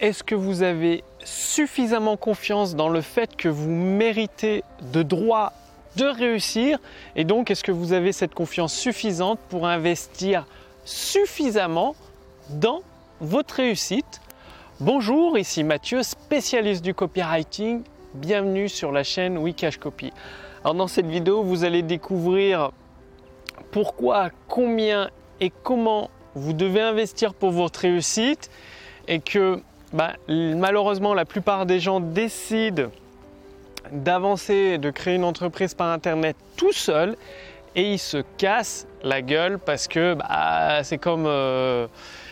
est-ce que vous avez suffisamment confiance dans le fait que vous méritez de droit de réussir Et donc, est-ce que vous avez cette confiance suffisante pour investir suffisamment dans votre réussite? Bonjour, ici Mathieu, spécialiste du copywriting. Bienvenue sur la chaîne Wikash Copy. Alors dans cette vidéo, vous allez découvrir pourquoi, combien et comment vous devez investir pour votre réussite et que bah, malheureusement la plupart des gens décident d'avancer, de créer une entreprise par internet tout seul et ils se cassent la gueule parce que bah, c'est comme euh,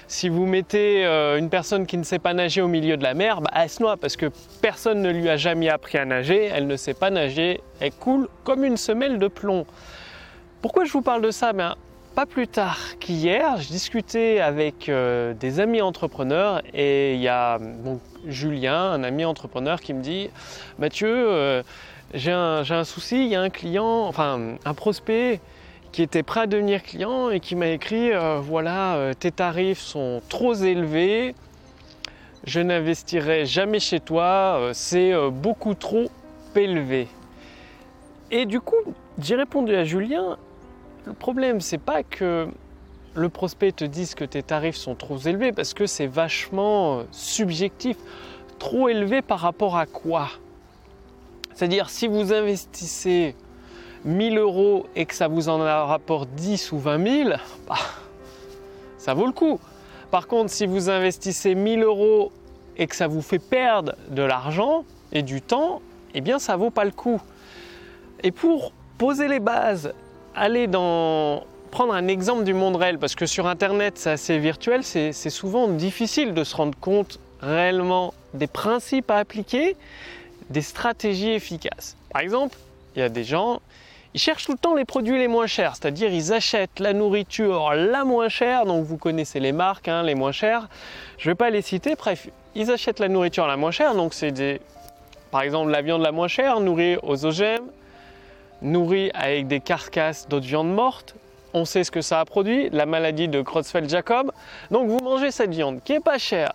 si vous mettez euh, une personne qui ne sait pas nager au milieu de la mer, bah, elle se noie parce que personne ne lui a jamais appris à nager, elle ne sait pas nager, elle coule comme une semelle de plomb. Pourquoi je vous parle de ça? Ben, pas plus tard qu'hier, je discutais avec euh, des amis entrepreneurs et il y a Julien, un ami entrepreneur, qui me dit Mathieu, euh, j'ai un, souci, il y a un client, enfin un prospect qui était prêt à devenir client et qui m'a écrit euh, voilà, tes tarifs sont trop élevés, je n'investirai jamais chez toi, c'est beaucoup trop élevé. Et du coup, j'ai répondu à Julien le problème, c'est pas que le prospect te dise que tes tarifs sont trop élevés, parce que c'est vachement euh, subjectif. Trop élevé par rapport à quoi? C'est-à-dire, si vous investissez 1000 euros et que ça vous en rapporte 10 ou 20 000, bah, ça vaut le coup. Par contre, si vous investissez 1000 euros et que ça vous fait perdre de l'argent et du temps, eh bien, ça vaut pas le coup. Et pour poser les bases aller dans prendre un exemple du monde réel, parce que sur Internet c'est assez virtuel, c'est souvent difficile de se rendre compte réellement des principes à appliquer, des stratégies efficaces. Par exemple, il y a des gens, ils cherchent tout le temps les produits les moins chers, c'est-à-dire ils achètent la nourriture la moins chère, donc vous connaissez les marques, hein, les moins chères. Je ne vais pas les citer, bref, ils achètent la nourriture la moins chère, donc c'est des, par exemple la viande la moins chère, nourrie aux OGM, nourri avec des carcasses d'autres viandes mortes. On sait ce que ça a produit, la maladie de Creutzfeldt-Jacob. Donc vous mangez cette viande qui est pas chère.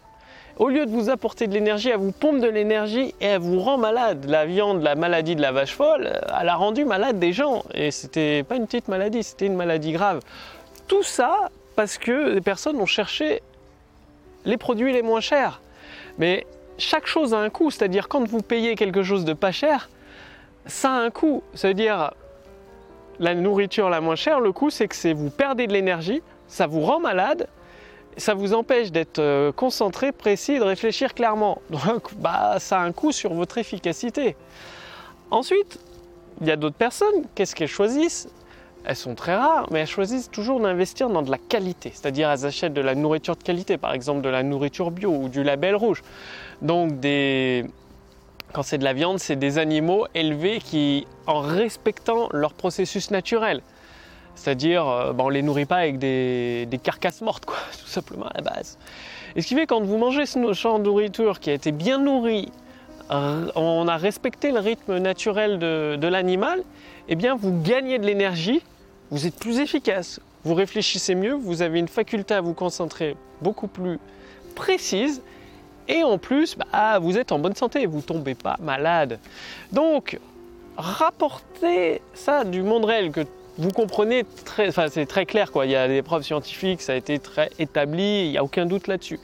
Au lieu de vous apporter de l'énergie, elle vous pompe de l'énergie et elle vous rend malade. La viande, la maladie de la vache folle, elle a rendu malade des gens. Et c'était pas une petite maladie, c'était une maladie grave. Tout ça parce que les personnes ont cherché les produits les moins chers. Mais chaque chose a un coût, c'est-à-dire quand vous payez quelque chose de pas cher, ça a un coût. Ça veut dire la nourriture la moins chère, le coût c'est que vous perdez de l'énergie, ça vous rend malade, ça vous empêche d'être euh, concentré, précis, de réfléchir clairement. Donc bah, ça a un coût sur votre efficacité. Ensuite, il y a d'autres personnes, qu'est-ce qu'elles choisissent? Elles sont très rares, mais elles choisissent toujours d'investir dans de la qualité. C'est-à-dire elles achètent de la nourriture de qualité, par exemple de la nourriture bio ou du label rouge. Donc des, quand c'est de la viande, c'est des animaux élevés qui, en respectant leur processus naturel, c'est-à-dire, euh, ben, on ne les nourrit pas avec des, carcasses mortes, quoi, tout simplement à la base. Et ce qui fait quand vous mangez ce genre de nourriture qui a été bien nourrie, on a respecté le rythme naturel de, de l'animal, eh bien vous gagnez de l'énergie, vous êtes plus efficace, vous réfléchissez mieux, vous avez une faculté à vous concentrer beaucoup plus précise et en plus, bah, vous êtes en bonne santé, vous ne tombez pas malade. Donc, rapportez ça du monde réel que vous comprenez très, enfin c'est très clair quoi. Il y a des preuves scientifiques, ça a été très établi, il n'y a aucun doute là-dessus.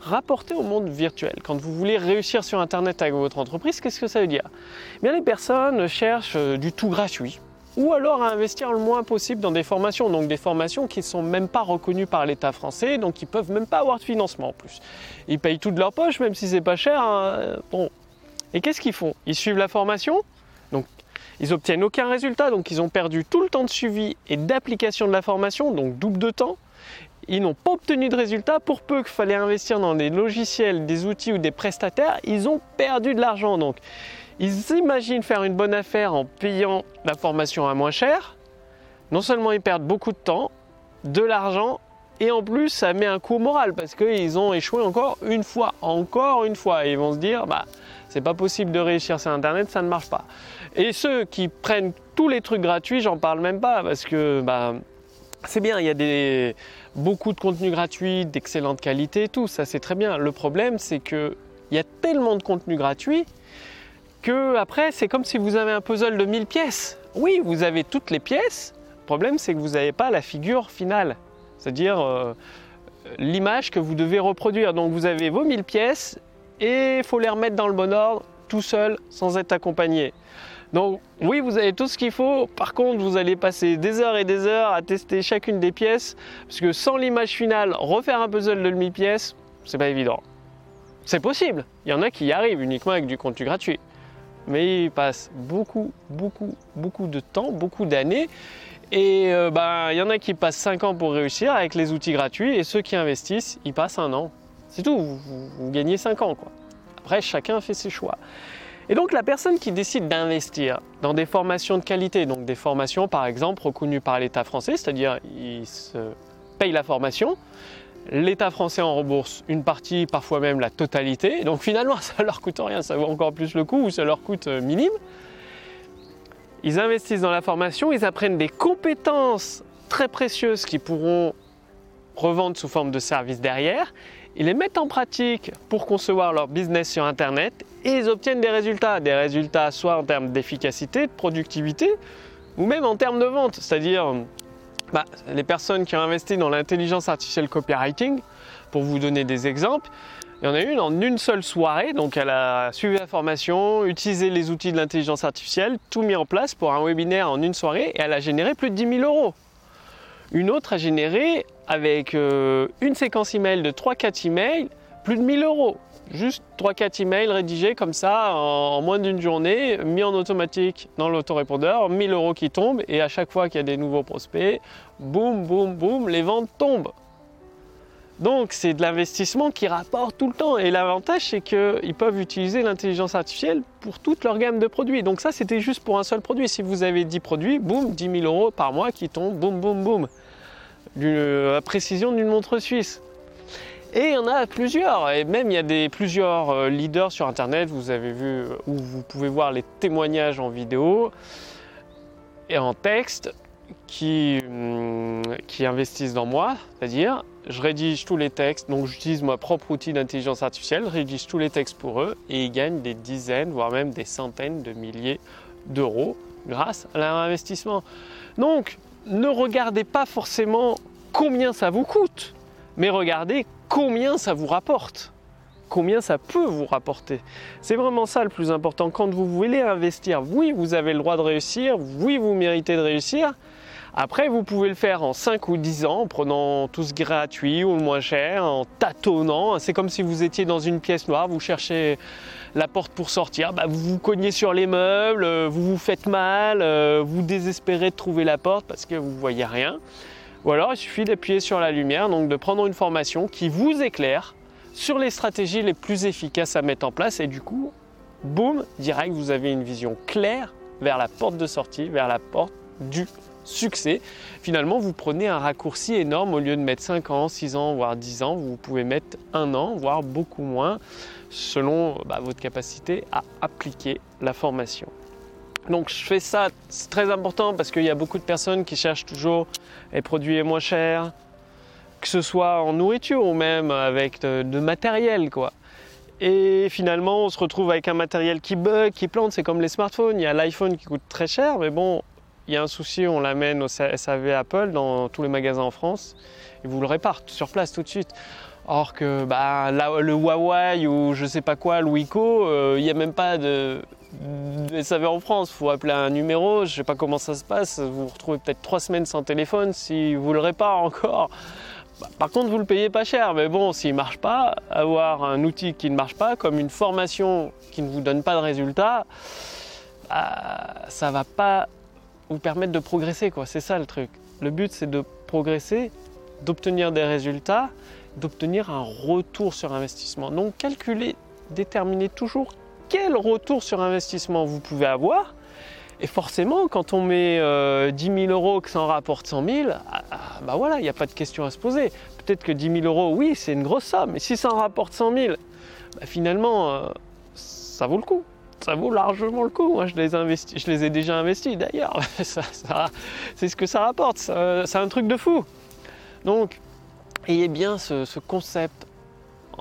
Rapportez au monde virtuel. Quand vous voulez réussir sur Internet avec votre entreprise, qu'est-ce que ça veut dire? Eh Bien, les personnes cherchent euh, du tout gratuit ou alors à investir le moins possible dans des formations, donc des formations qui ne sont même pas reconnues par l'État français, donc ils peuvent même pas avoir de financement en plus. Ils payent tout de leur poche, même si c'est pas cher. Hein. Bon. Et qu'est-ce qu'ils font? Ils suivent la formation, donc ils obtiennent aucun résultat, donc ils ont perdu tout le temps de suivi et d'application de la formation, donc double de temps. Ils n'ont pas obtenu de résultat, pour peu qu'il fallait investir dans des logiciels, des outils ou des prestataires, ils ont perdu de l'argent. Donc ils imaginent faire une bonne affaire en payant la formation à moins cher. Non seulement ils perdent beaucoup de temps, de l'argent, et en plus ça met un coup moral parce qu'ils ont échoué encore une fois, encore une fois. Et ils vont se dire, bah c'est pas possible de réussir sur internet, ça ne marche pas. Et ceux qui prennent tous les trucs gratuits, j'en parle même pas parce que bah, c'est bien, il y a des, beaucoup de contenu gratuit, d'excellente qualité, tout ça c'est très bien. Le problème c'est qu'il y a tellement de contenu gratuit après c'est comme si vous avez un puzzle de 1000 pièces. Oui, vous avez toutes les pièces. Le problème c'est que vous n'avez pas la figure finale, c'est-à-dire euh, l'image que vous devez reproduire. Donc vous avez vos 1000 pièces et il faut les remettre dans le bon ordre tout seul sans être accompagné. Donc oui, vous avez tout ce qu'il faut. Par contre, vous allez passer des heures et des heures à tester chacune des pièces, parce que sans l'image finale, refaire un puzzle de demi-pièce, c'est pas évident. C'est possible. Il y en a qui y arrivent uniquement avec du contenu gratuit. Mais ils passent beaucoup, beaucoup, beaucoup de temps, beaucoup d'années. Et euh, ben, il y en a qui passent 5 ans pour réussir avec les outils gratuits, et ceux qui investissent, ils passent un an. C'est tout, vous, gagnez 5 ans. Quoi. Après, chacun fait ses choix. Et donc la personne qui décide d'investir dans des formations de qualité, donc des formations par exemple reconnues par l'État français, c'est-à-dire ils se payent la formation, l'État français en rembourse une partie, parfois même la totalité, donc finalement ça leur coûte rien, ça vaut encore plus le coût ou ça leur coûte euh, minime. Ils investissent dans la formation, ils apprennent des compétences très précieuses qu'ils pourront revendre sous forme de services derrière ils les mettent en pratique pour concevoir leur business sur Internet et ils obtiennent des résultats. Des résultats soit en termes d'efficacité, de productivité, ou même en termes de vente. C'est-à-dire, bah, les personnes qui ont investi dans l'intelligence artificielle copywriting, pour vous donner des exemples, il y en a une en une seule soirée, donc elle a suivi la formation, utilisé les outils de l'intelligence artificielle, tout mis en place pour un webinaire en une soirée et elle a généré plus de 10 000 euros. Une autre a généré avec euh, une séquence email de 3-4 emails, plus de 1000 euros. Juste 3-4 emails rédigés comme ça en, moins d'une journée, mis en automatique dans l'autorépondeur, 1000 euros qui tombent et à chaque fois qu'il y a des nouveaux prospects, boum, boum, boum, les ventes tombent. Donc c'est de l'investissement qui rapporte tout le temps. Et l'avantage c'est qu'ils peuvent utiliser l'intelligence artificielle pour toute leur gamme de produits. Donc ça c'était juste pour un seul produit. Si vous avez 10 produits, boum, 10 000 euros par mois qui tombent, boum, boum, boum la précision d'une montre suisse. Et il y en a plusieurs, et même il y a des, plusieurs euh, leaders sur internet, vous avez vu, euh, où vous pouvez voir les témoignages en vidéo et en texte qui, hum, qui investissent dans moi, c'est-à-dire je rédige tous les textes, donc j'utilise mon propre outil d'intelligence artificielle, je rédige tous les textes pour eux et ils gagnent des dizaines, voire même des centaines de milliers d'euros grâce à leur investissement. Donc ne regardez pas forcément combien ça vous coûte, mais regardez combien ça vous rapporte. Combien ça peut vous rapporter. C'est vraiment ça le plus important. Quand vous voulez investir, oui, vous avez le droit de réussir, oui, vous méritez de réussir. Après, vous pouvez le faire en 5 ou 10 ans, en prenant tout ce gratuit ou le moins cher, en tâtonnant. C'est comme si vous étiez dans une pièce noire, vous cherchez la porte pour sortir, bah, vous vous cognez sur les meubles, euh, vous vous faites mal, euh, vous désespérez de trouver la porte parce que vous ne voyez rien. Ou alors il suffit d'appuyer sur la lumière, donc de prendre une formation qui vous éclaire sur les stratégies les plus efficaces à mettre en place et du coup, boum, direct, vous avez une vision claire vers la porte de sortie, vers la porte du succès. Finalement, vous prenez un raccourci énorme au lieu de mettre 5 ans, 6 ans, voire 10 ans, vous pouvez mettre un an, voire beaucoup moins selon bah, votre capacité à appliquer la formation. Donc je fais ça, c'est très important parce qu'il y a beaucoup de personnes qui cherchent toujours les produits moins chers, que ce soit en nourriture ou même avec de, matériel quoi. Et finalement, on se retrouve avec un matériel qui bug, qui plante. C'est comme les smartphones. Il y a l'iPhone qui coûte très cher, mais bon, il y a un souci, on l'amène au SAV Apple dans tous les magasins en France. Ils vous le répartent sur place tout de suite. Or que bah, le Huawei ou je sais pas quoi, le Wiko, euh, il n'y a même pas de, SAV en France. Il faut appeler un numéro, je sais pas comment ça se passe. Vous vous retrouvez peut-être trois semaines sans téléphone si vous le réparez encore. Bah, par contre, vous le payez pas cher, mais bon, s'il ne marche pas, avoir un outil qui ne marche pas, comme une formation qui ne vous donne pas de résultat, bah, ça va pas vous permettre de progresser. C'est ça le truc. Le but, c'est de progresser, d'obtenir des résultats d'obtenir un retour sur investissement. Donc calculez, déterminez toujours quel retour sur investissement vous pouvez avoir. Et forcément, quand on met 10 euh, 000 euros que ça en rapporte 100 000, ah, ah, bah voilà, il n'y a pas de question à se poser. Peut-être que 10 000 euros, oui, c'est une grosse somme, mais si ça en rapporte 100 000, bah finalement, euh, ça vaut le coup. ça vaut largement le coup. Moi, je les, je les ai déjà investis d'ailleurs. c'est ce que ça rapporte. C'est un truc de fou. Donc, ayez bien ce, concept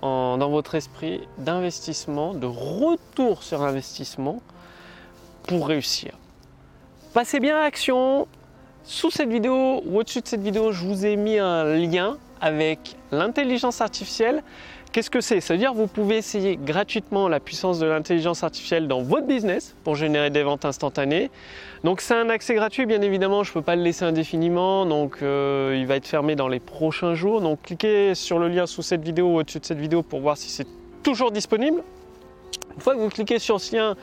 dans votre esprit d'investissement, de retour sur investissement pour réussir. Passez bien à l'action. Sous cette vidéo ou au-dessus de cette vidéo, je vous ai mis un lien avec l'intelligence artificielle Qu'est-ce que c'est? Ça veut dire que vous pouvez essayer gratuitement la puissance de l'intelligence artificielle dans votre business pour générer des ventes instantanées. Donc c'est un accès gratuit, bien évidemment, je ne peux pas le laisser indéfiniment, donc euh, il va être fermé dans les prochains jours. Donc cliquez sur le lien sous cette vidéo ou au-dessus de cette vidéo pour voir si c'est toujours disponible. Une fois que vous cliquez sur ce lien,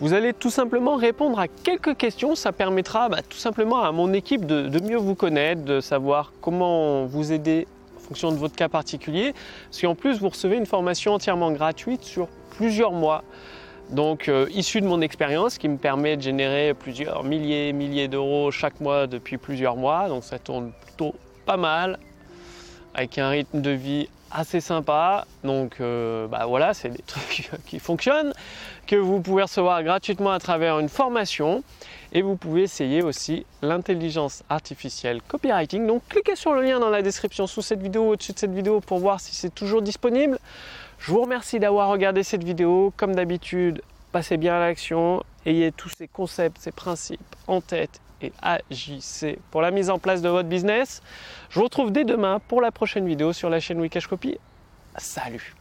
vous allez tout simplement répondre à quelques questions. Ça permettra bah, tout simplement à mon équipe de mieux vous connaître, de savoir comment vous aider fonction de votre cas particulier. Parce qu'en plus, vous recevez une formation entièrement gratuite sur plusieurs mois. Donc, euh, issu de mon expérience qui me permet de générer plusieurs milliers et milliers d'euros chaque mois depuis plusieurs mois. Donc, ça tourne plutôt pas mal avec un rythme de vie assez sympa. Donc euh, bah voilà, c'est des trucs qui fonctionnent, que vous pouvez recevoir gratuitement à travers une formation. Et vous pouvez essayer aussi l'intelligence artificielle copywriting. Donc cliquez sur le lien dans la description sous cette vidéo, au-dessus de cette vidéo pour voir si c'est toujours disponible. Je vous remercie d'avoir regardé cette vidéo. Comme d'habitude, passez bien à l'action, ayez tous ces concepts, ces principes en tête et agissez pour la mise en place de votre business. Je vous retrouve dès demain pour la prochaine vidéo sur la chaîne Wikash Copy. Salut